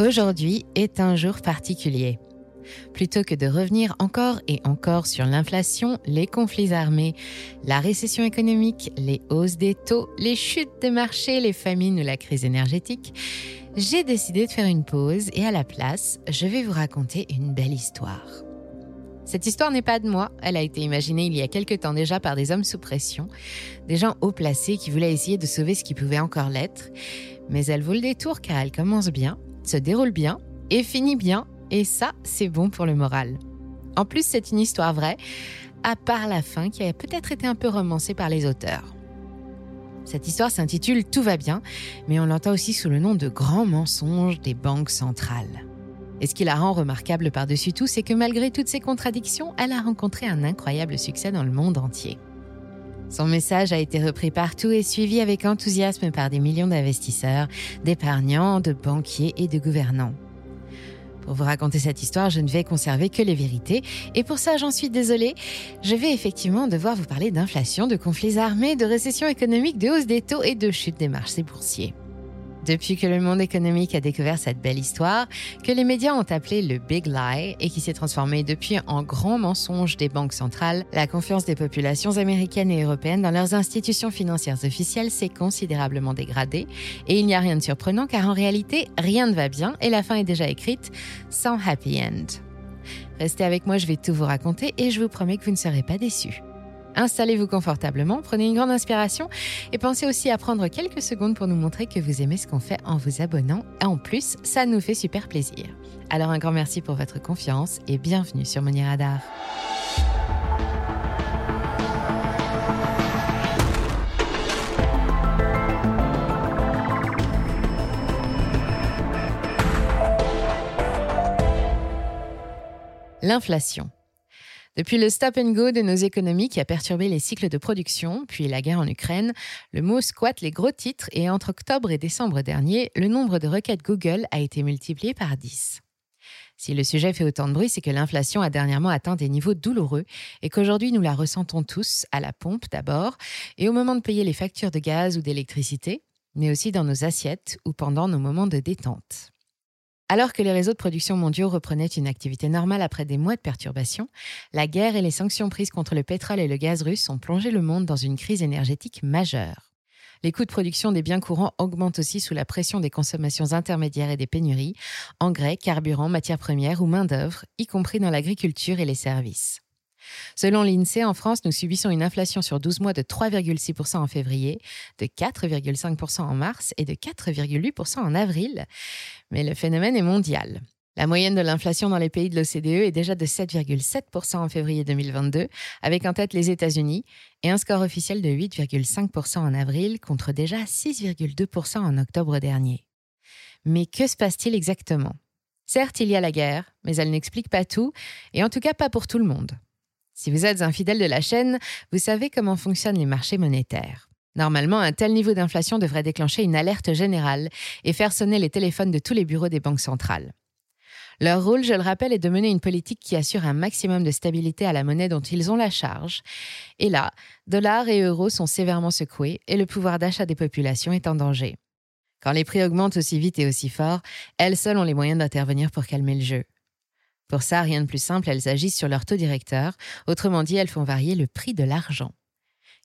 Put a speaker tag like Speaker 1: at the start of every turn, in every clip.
Speaker 1: Aujourd'hui est un jour particulier. Plutôt que de revenir encore et encore sur l'inflation, les conflits armés, la récession économique, les hausses des taux, les chutes des marchés, les famines ou la crise énergétique, j'ai décidé de faire une pause et à la place, je vais vous raconter une belle histoire. Cette histoire n'est pas de moi, elle a été imaginée il y a quelque temps déjà par des hommes sous pression, des gens haut placés qui voulaient essayer de sauver ce qui pouvait encore l'être, mais elle vaut le détour car elle commence bien, se déroule bien et finit bien et ça, c'est bon pour le moral. En plus, c'est une histoire vraie, à part la fin qui a peut-être été un peu romancée par les auteurs. Cette histoire s'intitule Tout va bien, mais on l'entend aussi sous le nom de Grand mensonge des banques centrales. Et ce qui la rend remarquable par-dessus tout, c'est que malgré toutes ces contradictions, elle a rencontré un incroyable succès dans le monde entier. Son message a été repris partout et suivi avec enthousiasme par des millions d'investisseurs, d'épargnants, de banquiers et de gouvernants. Pour vous raconter cette histoire, je ne vais conserver que les vérités. Et pour ça, j'en suis désolée. Je vais effectivement devoir vous parler d'inflation, de conflits armés, de récession économique, de hausse des taux et de chute des marchés boursiers. Depuis que le monde économique a découvert cette belle histoire, que les médias ont appelé le Big Lie et qui s'est transformé depuis en grand mensonge des banques centrales, la confiance des populations américaines et européennes dans leurs institutions financières officielles s'est considérablement dégradée. Et il n'y a rien de surprenant car en réalité, rien ne va bien et la fin est déjà écrite sans happy end. Restez avec moi, je vais tout vous raconter et je vous promets que vous ne serez pas déçus. Installez-vous confortablement, prenez une grande inspiration et pensez aussi à prendre quelques secondes pour nous montrer que vous aimez ce qu'on fait en vous abonnant. En plus, ça nous fait super plaisir. Alors un grand merci pour votre confiance et bienvenue sur Money Radar. L'inflation. Depuis le stop and go de nos économies qui a perturbé les cycles de production, puis la guerre en Ukraine, le mot squatte les gros titres et entre octobre et décembre dernier, le nombre de requêtes Google a été multiplié par 10. Si le sujet fait autant de bruit, c'est que l'inflation a dernièrement atteint des niveaux douloureux et qu'aujourd'hui nous la ressentons tous, à la pompe d'abord, et au moment de payer les factures de gaz ou d'électricité, mais aussi dans nos assiettes ou pendant nos moments de détente. Alors que les réseaux de production mondiaux reprenaient une activité normale après des mois de perturbations, la guerre et les sanctions prises contre le pétrole et le gaz russe ont plongé le monde dans une crise énergétique majeure. Les coûts de production des biens courants augmentent aussi sous la pression des consommations intermédiaires et des pénuries, engrais, carburants, matières premières ou main-d'œuvre, y compris dans l'agriculture et les services. Selon l'INSEE, en France, nous subissons une inflation sur 12 mois de 3,6% en février, de 4,5% en mars et de 4,8% en avril. Mais le phénomène est mondial. La moyenne de l'inflation dans les pays de l'OCDE est déjà de 7,7% en février 2022, avec en tête les États-Unis, et un score officiel de 8,5% en avril contre déjà 6,2% en octobre dernier. Mais que se passe-t-il exactement? Certes, il y a la guerre, mais elle n'explique pas tout, et en tout cas pas pour tout le monde. Si vous êtes un fidèle de la chaîne, vous savez comment fonctionnent les marchés monétaires. Normalement, un tel niveau d'inflation devrait déclencher une alerte générale et faire sonner les téléphones de tous les bureaux des banques centrales. Leur rôle, je le rappelle, est de mener une politique qui assure un maximum de stabilité à la monnaie dont ils ont la charge. Et là, dollars et euros sont sévèrement secoués et le pouvoir d'achat des populations est en danger. Quand les prix augmentent aussi vite et aussi fort, elles seules ont les moyens d'intervenir pour calmer le jeu. Pour ça, rien de plus simple, elles agissent sur leur taux directeur, autrement dit, elles font varier le prix de l'argent.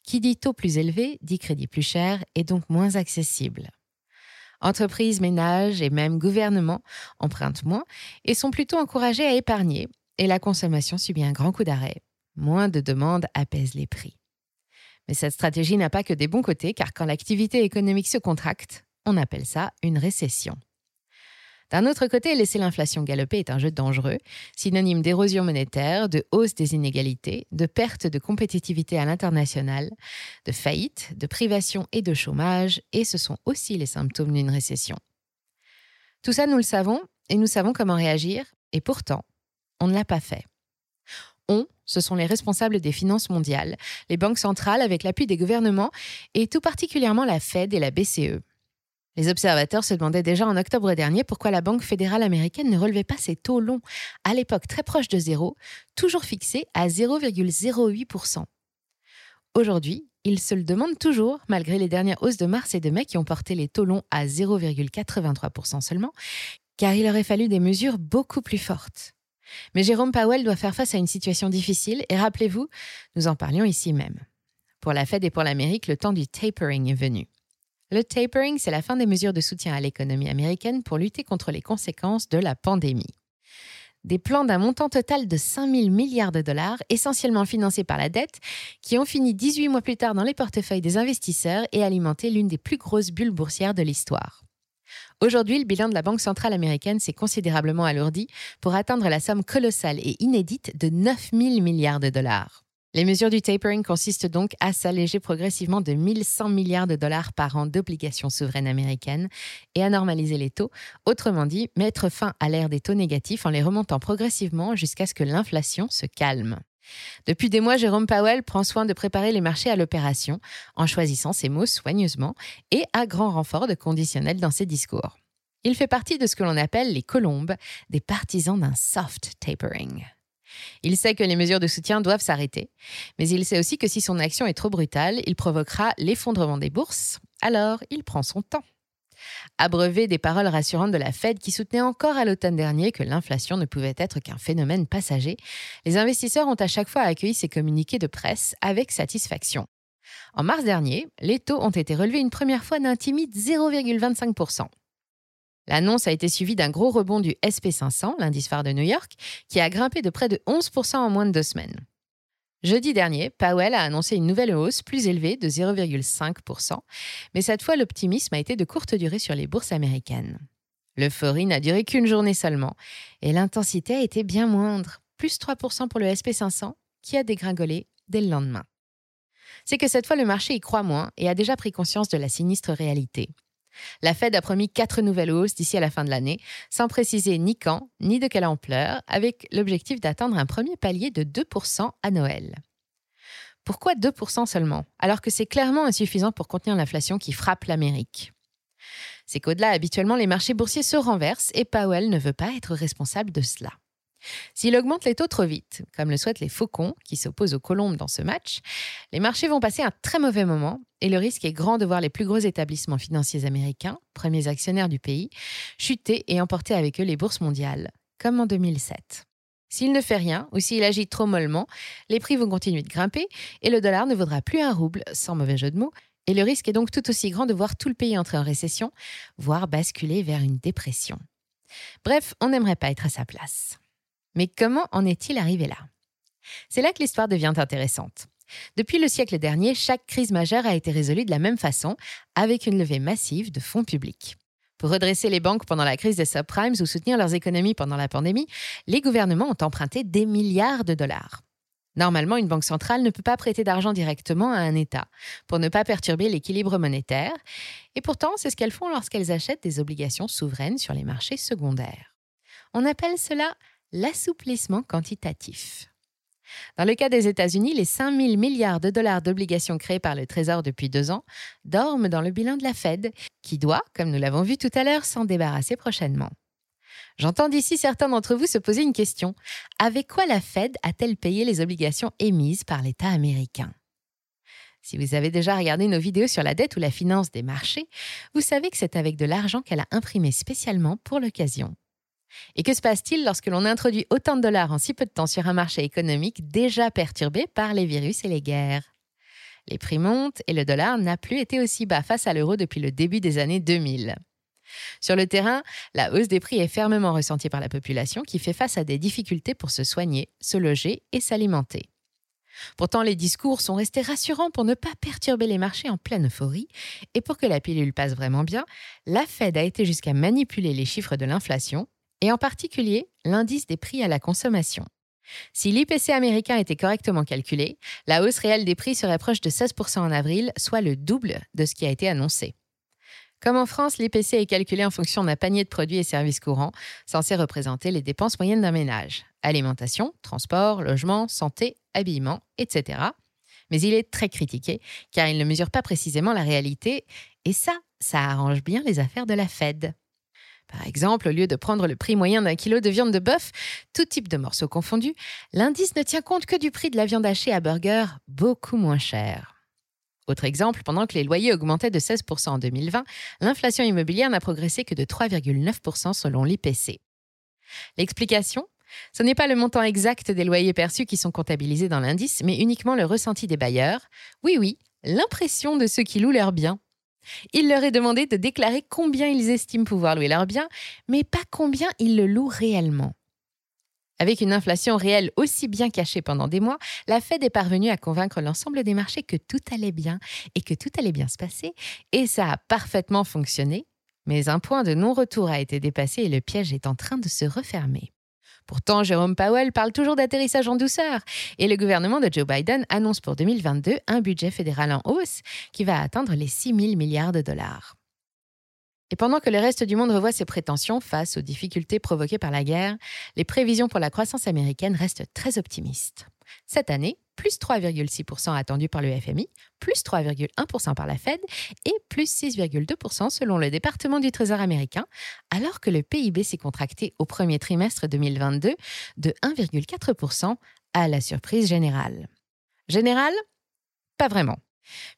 Speaker 1: Qui dit taux plus élevé dit crédit plus cher et donc moins accessible. Entreprises, ménages et même gouvernements empruntent moins et sont plutôt encouragés à épargner, et la consommation subit un grand coup d'arrêt. Moins de demandes apaisent les prix. Mais cette stratégie n'a pas que des bons côtés, car quand l'activité économique se contracte, on appelle ça une récession. D'un autre côté, laisser l'inflation galoper est un jeu dangereux, synonyme d'érosion monétaire, de hausse des inégalités, de perte de compétitivité à l'international, de faillite, de privation et de chômage, et ce sont aussi les symptômes d'une récession. Tout ça, nous le savons, et nous savons comment réagir, et pourtant, on ne l'a pas fait. On, ce sont les responsables des finances mondiales, les banques centrales avec l'appui des gouvernements, et tout particulièrement la Fed et la BCE. Les observateurs se demandaient déjà en octobre dernier pourquoi la Banque fédérale américaine ne relevait pas ses taux longs, à l'époque très proches de zéro, toujours fixés à 0,08%. Aujourd'hui, ils se le demandent toujours, malgré les dernières hausses de mars et de mai qui ont porté les taux longs à 0,83% seulement, car il aurait fallu des mesures beaucoup plus fortes. Mais Jérôme Powell doit faire face à une situation difficile et rappelez-vous, nous en parlions ici même. Pour la Fed et pour l'Amérique, le temps du tapering est venu. Le tapering, c'est la fin des mesures de soutien à l'économie américaine pour lutter contre les conséquences de la pandémie. Des plans d'un montant total de 5 000 milliards de dollars, essentiellement financés par la dette, qui ont fini 18 mois plus tard dans les portefeuilles des investisseurs et alimenté l'une des plus grosses bulles boursières de l'histoire. Aujourd'hui, le bilan de la Banque centrale américaine s'est considérablement alourdi pour atteindre la somme colossale et inédite de 9 000 milliards de dollars. Les mesures du tapering consistent donc à s'alléger progressivement de 1100 milliards de dollars par an d'obligations souveraines américaines et à normaliser les taux, autrement dit, mettre fin à l'ère des taux négatifs en les remontant progressivement jusqu'à ce que l'inflation se calme. Depuis des mois, Jérôme Powell prend soin de préparer les marchés à l'opération en choisissant ses mots soigneusement et à grand renfort de conditionnel dans ses discours. Il fait partie de ce que l'on appelle les colombes, des partisans d'un soft tapering. Il sait que les mesures de soutien doivent s'arrêter, mais il sait aussi que si son action est trop brutale, il provoquera l'effondrement des bourses, alors il prend son temps. Abreuvé des paroles rassurantes de la Fed qui soutenait encore à l'automne dernier que l'inflation ne pouvait être qu'un phénomène passager, les investisseurs ont à chaque fois accueilli ces communiqués de presse avec satisfaction. En mars dernier, les taux ont été relevés une première fois d'un timide 0,25%. L'annonce a été suivie d'un gros rebond du SP500, l'indice phare de New York, qui a grimpé de près de 11% en moins de deux semaines. Jeudi dernier, Powell a annoncé une nouvelle hausse plus élevée de 0,5%, mais cette fois l'optimisme a été de courte durée sur les bourses américaines. L'euphorie n'a duré qu'une journée seulement, et l'intensité a été bien moindre, plus 3% pour le SP500, qui a dégringolé dès le lendemain. C'est que cette fois le marché y croit moins et a déjà pris conscience de la sinistre réalité. La Fed a promis quatre nouvelles hausses d'ici à la fin de l'année, sans préciser ni quand, ni de quelle ampleur, avec l'objectif d'atteindre un premier palier de 2% à Noël. Pourquoi 2% seulement, alors que c'est clairement insuffisant pour contenir l'inflation qui frappe l'Amérique? C'est qu'au-delà, habituellement, les marchés boursiers se renversent et Powell ne veut pas être responsable de cela. S'il augmente les taux trop vite, comme le souhaitent les faucons qui s'opposent aux colombes dans ce match, les marchés vont passer un très mauvais moment et le risque est grand de voir les plus gros établissements financiers américains, premiers actionnaires du pays, chuter et emporter avec eux les bourses mondiales, comme en 2007. S'il ne fait rien ou s'il agit trop mollement, les prix vont continuer de grimper et le dollar ne vaudra plus un rouble, sans mauvais jeu de mots, et le risque est donc tout aussi grand de voir tout le pays entrer en récession, voire basculer vers une dépression. Bref, on n'aimerait pas être à sa place. Mais comment en est-il arrivé là? C'est là que l'histoire devient intéressante. Depuis le siècle dernier, chaque crise majeure a été résolue de la même façon, avec une levée massive de fonds publics. Pour redresser les banques pendant la crise des subprimes ou soutenir leurs économies pendant la pandémie, les gouvernements ont emprunté des milliards de dollars. Normalement, une banque centrale ne peut pas prêter d'argent directement à un État pour ne pas perturber l'équilibre monétaire, et pourtant c'est ce qu'elles font lorsqu'elles achètent des obligations souveraines sur les marchés secondaires. On appelle cela l'assouplissement quantitatif. Dans le cas des États-Unis, les 5 000 milliards de dollars d'obligations créées par le Trésor depuis deux ans dorment dans le bilan de la Fed, qui doit, comme nous l'avons vu tout à l'heure, s'en débarrasser prochainement. J'entends d'ici certains d'entre vous se poser une question. Avec quoi la Fed a-t-elle payé les obligations émises par l'État américain? Si vous avez déjà regardé nos vidéos sur la dette ou la finance des marchés, vous savez que c'est avec de l'argent qu'elle a imprimé spécialement pour l'occasion. Et que se passe-t-il lorsque l'on introduit autant de dollars en si peu de temps sur un marché économique déjà perturbé par les virus et les guerres? Les prix montent et le dollar n'a plus été aussi bas face à l'euro depuis le début des années 2000. Sur le terrain, la hausse des prix est fermement ressentie par la population qui fait face à des difficultés pour se soigner, se loger et s'alimenter. Pourtant, les discours sont restés rassurants pour ne pas perturber les marchés en pleine euphorie, et pour que la pilule passe vraiment bien, la Fed a été jusqu'à manipuler les chiffres de l'inflation et en particulier l'indice des prix à la consommation. Si l'IPC américain était correctement calculé, la hausse réelle des prix serait proche de 16% en avril, soit le double de ce qui a été annoncé. Comme en France, l'IPC est calculé en fonction d'un panier de produits et services courants, censé représenter les dépenses moyennes d'un ménage alimentation, transport, logement, santé, habillement, etc. Mais il est très critiqué car il ne mesure pas précisément la réalité, et ça, ça arrange bien les affaires de la Fed. Par exemple, au lieu de prendre le prix moyen d'un kilo de viande de bœuf, tout type de morceaux confondus, l'indice ne tient compte que du prix de la viande hachée à burger beaucoup moins cher. Autre exemple, pendant que les loyers augmentaient de 16% en 2020, l'inflation immobilière n'a progressé que de 3,9% selon l'IPC. L'explication? Ce n'est pas le montant exact des loyers perçus qui sont comptabilisés dans l'indice, mais uniquement le ressenti des bailleurs. Oui, oui, l'impression de ceux qui louent leurs biens. Il leur est demandé de déclarer combien ils estiment pouvoir louer leurs biens, mais pas combien ils le louent réellement. Avec une inflation réelle aussi bien cachée pendant des mois, la Fed est parvenue à convaincre l'ensemble des marchés que tout allait bien et que tout allait bien se passer, et ça a parfaitement fonctionné. Mais un point de non-retour a été dépassé et le piège est en train de se refermer. Pourtant, Jérôme Powell parle toujours d'atterrissage en douceur et le gouvernement de Joe Biden annonce pour 2022 un budget fédéral en hausse qui va atteindre les 6 000 milliards de dollars. Et pendant que le reste du monde revoit ses prétentions face aux difficultés provoquées par la guerre, les prévisions pour la croissance américaine restent très optimistes. Cette année, plus 3,6% attendu par le FMI, plus 3,1% par la Fed et plus 6,2% selon le département du Trésor américain, alors que le PIB s'est contracté au premier trimestre 2022 de 1,4% à la surprise générale. Générale Pas vraiment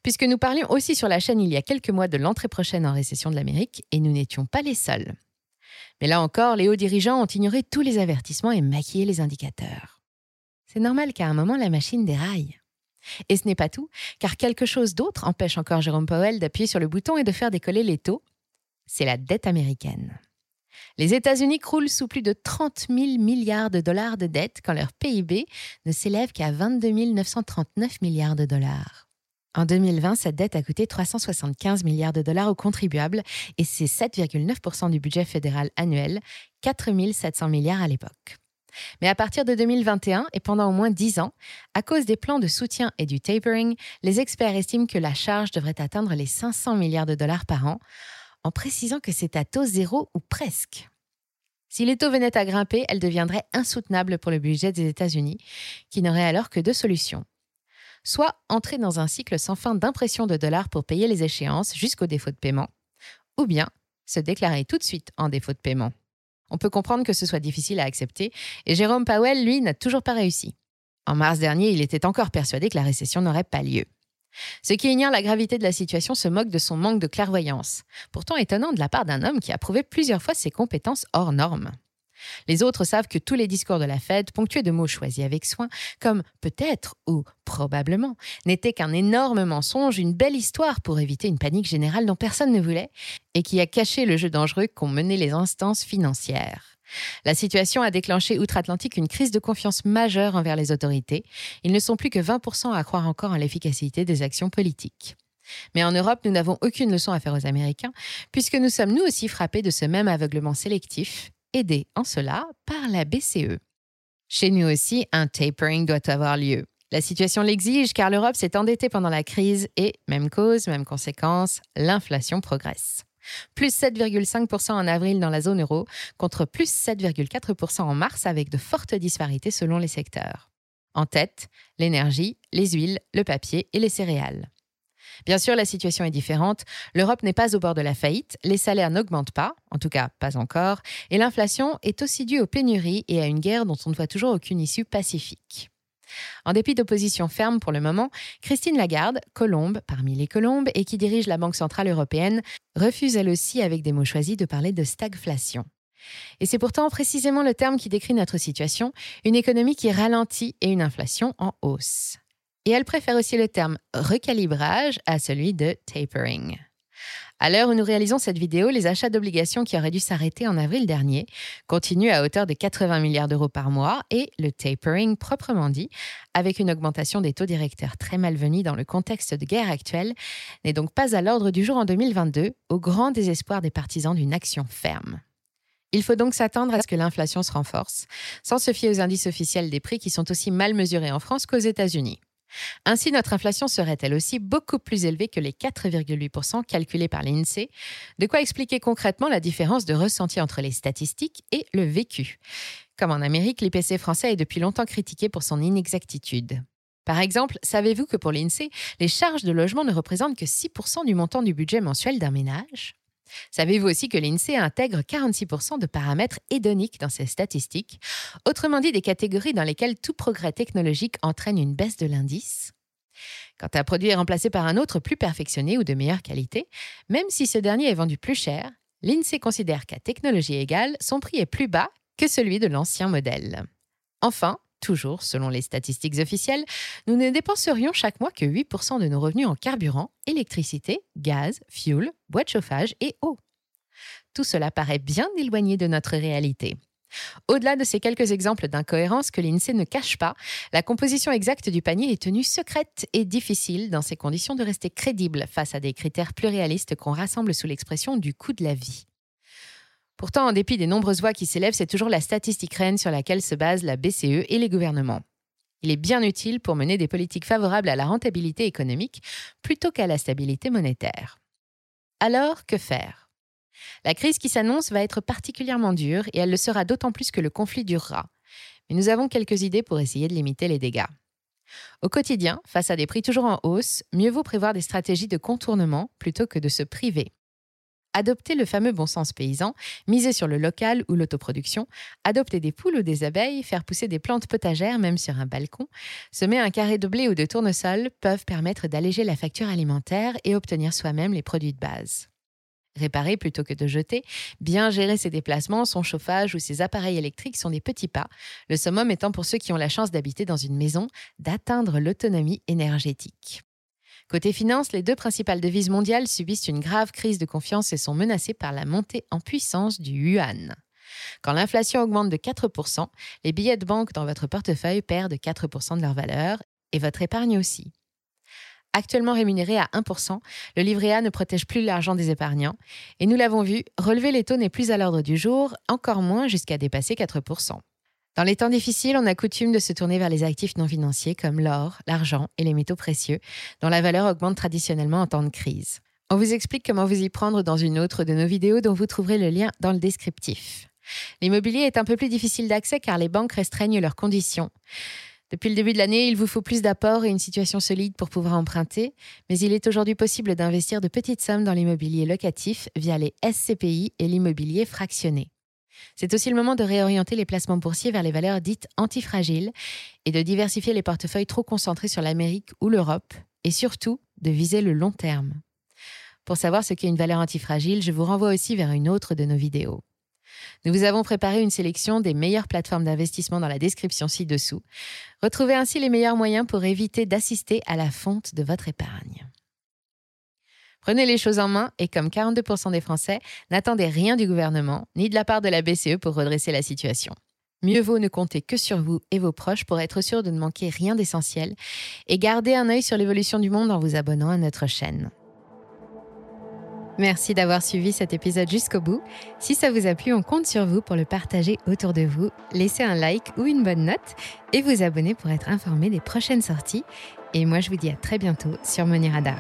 Speaker 1: puisque nous parlions aussi sur la chaîne il y a quelques mois de l'entrée prochaine en récession de l'Amérique et nous n'étions pas les seuls. Mais là encore, les hauts dirigeants ont ignoré tous les avertissements et maquillé les indicateurs. C'est normal qu'à un moment la machine déraille. Et ce n'est pas tout, car quelque chose d'autre empêche encore Jérôme Powell d'appuyer sur le bouton et de faire décoller les taux. C'est la dette américaine. Les États-Unis croulent sous plus de 30 000 milliards de dollars de dette quand leur PIB ne s'élève qu'à 22 939 milliards de dollars. En 2020, cette dette a coûté 375 milliards de dollars aux contribuables et c'est 7,9% du budget fédéral annuel, 4 700 milliards à l'époque. Mais à partir de 2021 et pendant au moins 10 ans, à cause des plans de soutien et du tapering, les experts estiment que la charge devrait atteindre les 500 milliards de dollars par an, en précisant que c'est à taux zéro ou presque. Si les taux venaient à grimper, elle deviendrait insoutenable pour le budget des États-Unis, qui n'aurait alors que deux solutions soit entrer dans un cycle sans fin d'impression de dollars pour payer les échéances jusqu'au défaut de paiement, ou bien se déclarer tout de suite en défaut de paiement. On peut comprendre que ce soit difficile à accepter, et Jérôme Powell, lui, n'a toujours pas réussi. En mars dernier, il était encore persuadé que la récession n'aurait pas lieu. Ceux qui ignorent la gravité de la situation se moquent de son manque de clairvoyance, pourtant étonnant de la part d'un homme qui a prouvé plusieurs fois ses compétences hors normes. Les autres savent que tous les discours de la Fed, ponctués de mots choisis avec soin, comme peut-être ou probablement, n'étaient qu'un énorme mensonge, une belle histoire pour éviter une panique générale dont personne ne voulait, et qui a caché le jeu dangereux qu'ont mené les instances financières. La situation a déclenché outre-Atlantique une crise de confiance majeure envers les autorités. Ils ne sont plus que 20% à croire encore en l'efficacité des actions politiques. Mais en Europe, nous n'avons aucune leçon à faire aux Américains, puisque nous sommes nous aussi frappés de ce même aveuglement sélectif aidé en cela par la BCE. Chez nous aussi, un tapering doit avoir lieu. La situation l'exige car l'Europe s'est endettée pendant la crise et, même cause, même conséquence, l'inflation progresse. Plus 7,5% en avril dans la zone euro contre plus 7,4% en mars avec de fortes disparités selon les secteurs. En tête, l'énergie, les huiles, le papier et les céréales. Bien sûr, la situation est différente. L'Europe n'est pas au bord de la faillite, les salaires n'augmentent pas, en tout cas pas encore, et l'inflation est aussi due aux pénuries et à une guerre dont on ne voit toujours aucune issue pacifique. En dépit d'opposition ferme pour le moment, Christine Lagarde, colombe parmi les colombes et qui dirige la Banque centrale européenne, refuse elle aussi avec des mots choisis de parler de stagflation. Et c'est pourtant précisément le terme qui décrit notre situation, une économie qui ralentit et une inflation en hausse. Et elle préfère aussi le terme recalibrage à celui de tapering. À l'heure où nous réalisons cette vidéo, les achats d'obligations qui auraient dû s'arrêter en avril dernier continuent à hauteur de 80 milliards d'euros par mois et le tapering proprement dit, avec une augmentation des taux directeurs très malvenus dans le contexte de guerre actuelle, n'est donc pas à l'ordre du jour en 2022, au grand désespoir des partisans d'une action ferme. Il faut donc s'attendre à ce que l'inflation se renforce, sans se fier aux indices officiels des prix qui sont aussi mal mesurés en France qu'aux États-Unis. Ainsi, notre inflation serait elle aussi beaucoup plus élevée que les 4,8% calculés par l'INSEE, de quoi expliquer concrètement la différence de ressenti entre les statistiques et le vécu. Comme en Amérique, l'IPC français est depuis longtemps critiqué pour son inexactitude. Par exemple, savez-vous que pour l'INSEE, les charges de logement ne représentent que 6% du montant du budget mensuel d'un ménage? Savez-vous aussi que l'INSEE intègre 46% de paramètres hédoniques dans ses statistiques, autrement dit des catégories dans lesquelles tout progrès technologique entraîne une baisse de l'indice? Quand un produit est remplacé par un autre plus perfectionné ou de meilleure qualité, même si ce dernier est vendu plus cher, l'INSEE considère qu'à technologie égale, son prix est plus bas que celui de l'ancien modèle. Enfin, toujours selon les statistiques officielles, nous ne dépenserions chaque mois que 8% de nos revenus en carburant, électricité, gaz, fuel, bois de chauffage et eau. Tout cela paraît bien éloigné de notre réalité. Au-delà de ces quelques exemples d'incohérence que l'INSEE ne cache pas, la composition exacte du panier est tenue secrète et difficile dans ces conditions de rester crédible face à des critères plus réalistes qu'on rassemble sous l'expression du coût de la vie. Pourtant, en dépit des nombreuses voix qui s'élèvent, c'est toujours la statistique reine sur laquelle se basent la BCE et les gouvernements. Il est bien utile pour mener des politiques favorables à la rentabilité économique plutôt qu'à la stabilité monétaire. Alors, que faire? La crise qui s'annonce va être particulièrement dure et elle le sera d'autant plus que le conflit durera. Mais nous avons quelques idées pour essayer de limiter les dégâts. Au quotidien, face à des prix toujours en hausse, mieux vaut prévoir des stratégies de contournement plutôt que de se priver. Adopter le fameux bon sens paysan, miser sur le local ou l'autoproduction, adopter des poules ou des abeilles, faire pousser des plantes potagères même sur un balcon, semer un carré de blé ou de tournesol peuvent permettre d'alléger la facture alimentaire et obtenir soi-même les produits de base réparer plutôt que de jeter, bien gérer ses déplacements, son chauffage ou ses appareils électriques sont des petits pas, le summum étant pour ceux qui ont la chance d'habiter dans une maison d'atteindre l'autonomie énergétique. Côté finance, les deux principales devises mondiales subissent une grave crise de confiance et sont menacées par la montée en puissance du yuan. Quand l'inflation augmente de 4%, les billets de banque dans votre portefeuille perdent 4% de leur valeur et votre épargne aussi. Actuellement rémunéré à 1%, le livret A ne protège plus l'argent des épargnants. Et nous l'avons vu, relever les taux n'est plus à l'ordre du jour, encore moins jusqu'à dépasser 4%. Dans les temps difficiles, on a coutume de se tourner vers les actifs non financiers comme l'or, l'argent et les métaux précieux, dont la valeur augmente traditionnellement en temps de crise. On vous explique comment vous y prendre dans une autre de nos vidéos dont vous trouverez le lien dans le descriptif. L'immobilier est un peu plus difficile d'accès car les banques restreignent leurs conditions. Depuis le début de l'année, il vous faut plus d'apports et une situation solide pour pouvoir emprunter, mais il est aujourd'hui possible d'investir de petites sommes dans l'immobilier locatif via les SCPI et l'immobilier fractionné. C'est aussi le moment de réorienter les placements boursiers vers les valeurs dites antifragiles et de diversifier les portefeuilles trop concentrés sur l'Amérique ou l'Europe, et surtout de viser le long terme. Pour savoir ce qu'est une valeur antifragile, je vous renvoie aussi vers une autre de nos vidéos. Nous vous avons préparé une sélection des meilleures plateformes d'investissement dans la description ci-dessous. Retrouvez ainsi les meilleurs moyens pour éviter d'assister à la fonte de votre épargne. Prenez les choses en main et comme 42% des Français, n'attendez rien du gouvernement ni de la part de la BCE pour redresser la situation. Mieux vaut ne compter que sur vous et vos proches pour être sûr de ne manquer rien d'essentiel et garder un œil sur l'évolution du monde en vous abonnant à notre chaîne. Merci d'avoir suivi cet épisode jusqu'au bout. Si ça vous a plu, on compte sur vous pour le partager autour de vous, laisser un like ou une bonne note et vous abonner pour être informé des prochaines sorties. Et moi, je vous dis à très bientôt sur Money Radar.